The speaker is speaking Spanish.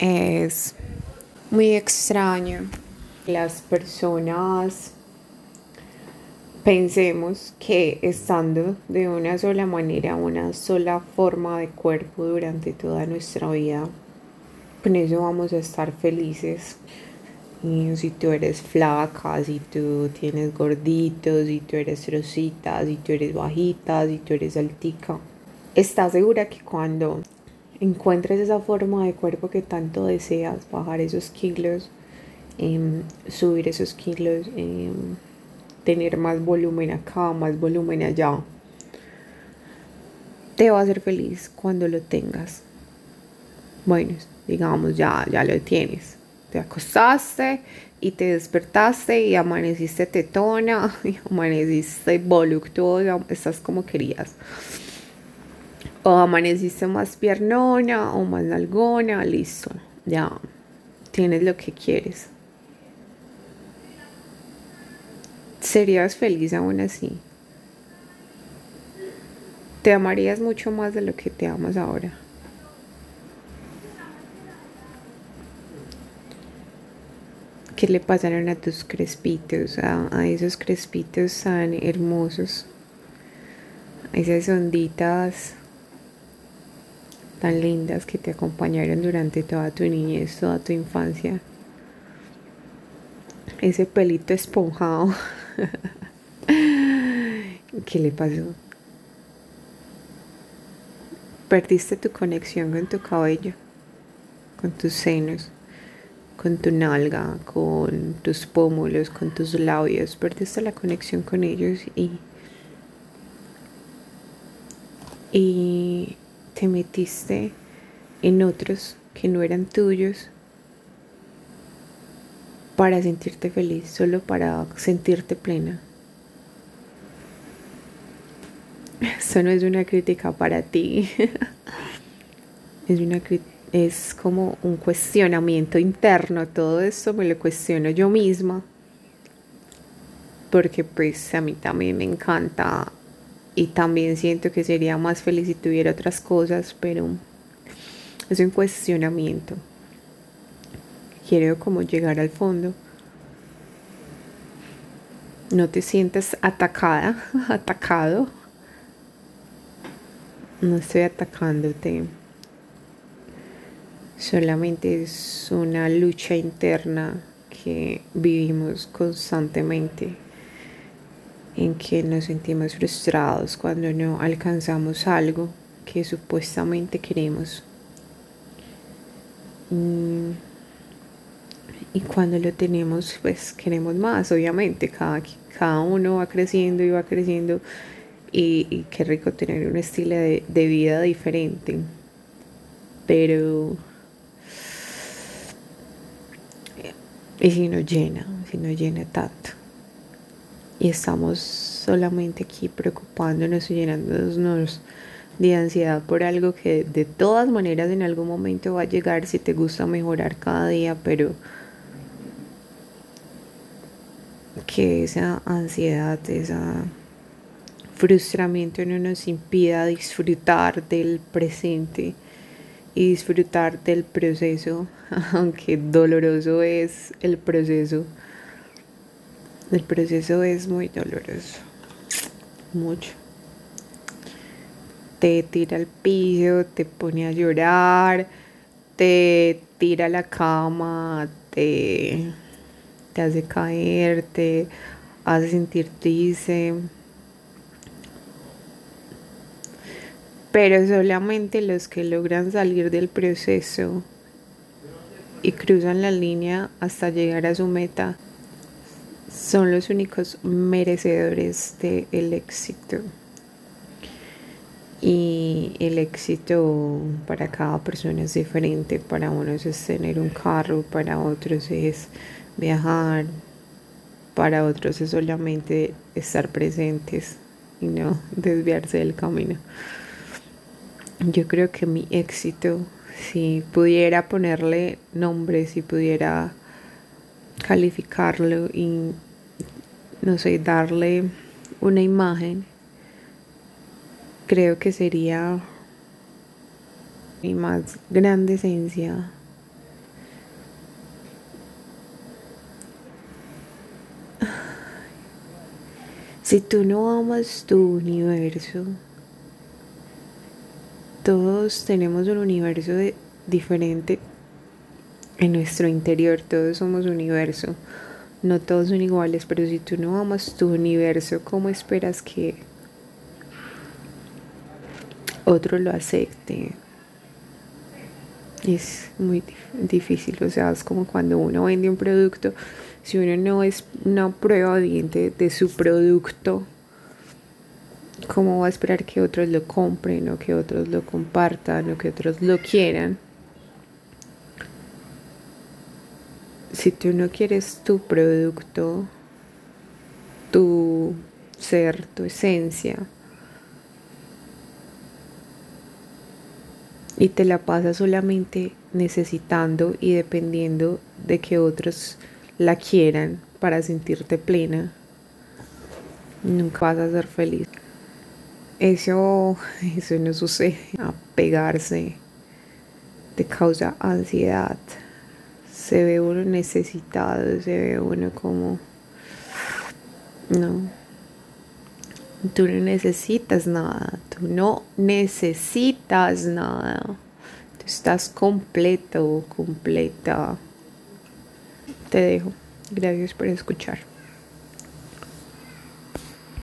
Es muy extraño. Las personas pensemos que estando de una sola manera, una sola forma de cuerpo durante toda nuestra vida, con eso vamos a estar felices. Y si tú eres flaca, si tú tienes gorditos, si tú eres rosita, si tú eres bajita, si tú eres altica, ¿estás segura que cuando encuentres esa forma de cuerpo que tanto deseas, bajar esos kilos, em, subir esos kilos, em, tener más volumen acá, más volumen allá, te va a hacer feliz cuando lo tengas. Bueno, digamos, ya, ya lo tienes. Te acostaste y te despertaste y amaneciste tetona y amaneciste voluptuosa, estás como querías. O amaneciste más piernona o más nalgona, listo. Ya tienes lo que quieres. Serías feliz aún así. Te amarías mucho más de lo que te amas ahora. ¿Qué le pasaron a tus crespitos, a, a esos crespitos tan hermosos? A esas onditas tan lindas que te acompañaron durante toda tu niñez, toda tu infancia. Ese pelito esponjado. ¿Qué le pasó? Perdiste tu conexión con tu cabello, con tus senos, con tu nalga, con tus pómulos, con tus labios. Perdiste la conexión con ellos y, y te metiste en otros que no eran tuyos para sentirte feliz, solo para sentirte plena. Eso no es una crítica para ti. es, una, es como un cuestionamiento interno. Todo esto me lo cuestiono yo misma. Porque pues a mí también me encanta y también siento que sería más feliz si tuviera otras cosas, pero es un cuestionamiento. Quiero como llegar al fondo. No te sientes atacada, atacado. No estoy atacándote. Solamente es una lucha interna que vivimos constantemente en que nos sentimos frustrados cuando no alcanzamos algo que supuestamente queremos. Y, cuando lo tenemos, pues queremos más, obviamente. Cada, cada uno va creciendo y va creciendo. Y, qué rico tener un estilo de, de vida diferente. Pero... Y si no llena, si no llena tanto y estamos solamente aquí preocupándonos y llenándonos de ansiedad por algo que de todas maneras en algún momento va a llegar si te gusta mejorar cada día, pero que esa ansiedad, esa frustramiento no nos impida disfrutar del presente y disfrutar del proceso, aunque doloroso es el proceso el proceso es muy doloroso, mucho. Te tira al piso, te pone a llorar, te tira a la cama, te, te hace caer, te hace sentir triste. Pero solamente los que logran salir del proceso y cruzan la línea hasta llegar a su meta son los únicos merecedores del éxito. Y el éxito para cada persona es diferente. Para unos es tener un carro, para otros es viajar, para otros es solamente estar presentes y no desviarse del camino. Yo creo que mi éxito, si pudiera ponerle nombre, si pudiera calificarlo y no sé, darle una imagen, creo que sería mi más grande esencia. Si tú no amas tu universo, todos tenemos un universo de, diferente en nuestro interior, todos somos universo no todos son iguales, pero si tú no amas tu universo, ¿cómo esperas que otro lo acepte? Es muy difícil, o sea, es como cuando uno vende un producto si uno no es una prueba viviente de su producto, ¿cómo va a esperar que otros lo compren o que otros lo compartan o que otros lo quieran? Si tú no quieres tu producto, tu ser, tu esencia, y te la pasas solamente necesitando y dependiendo de que otros la quieran para sentirte plena, nunca vas a ser feliz. Eso, eso no sucede. Apegarse te causa ansiedad. Se ve uno necesitado, se ve uno como... No. Tú no necesitas nada. Tú no necesitas nada. Tú estás completo, completa te dejo. Gracias por escuchar.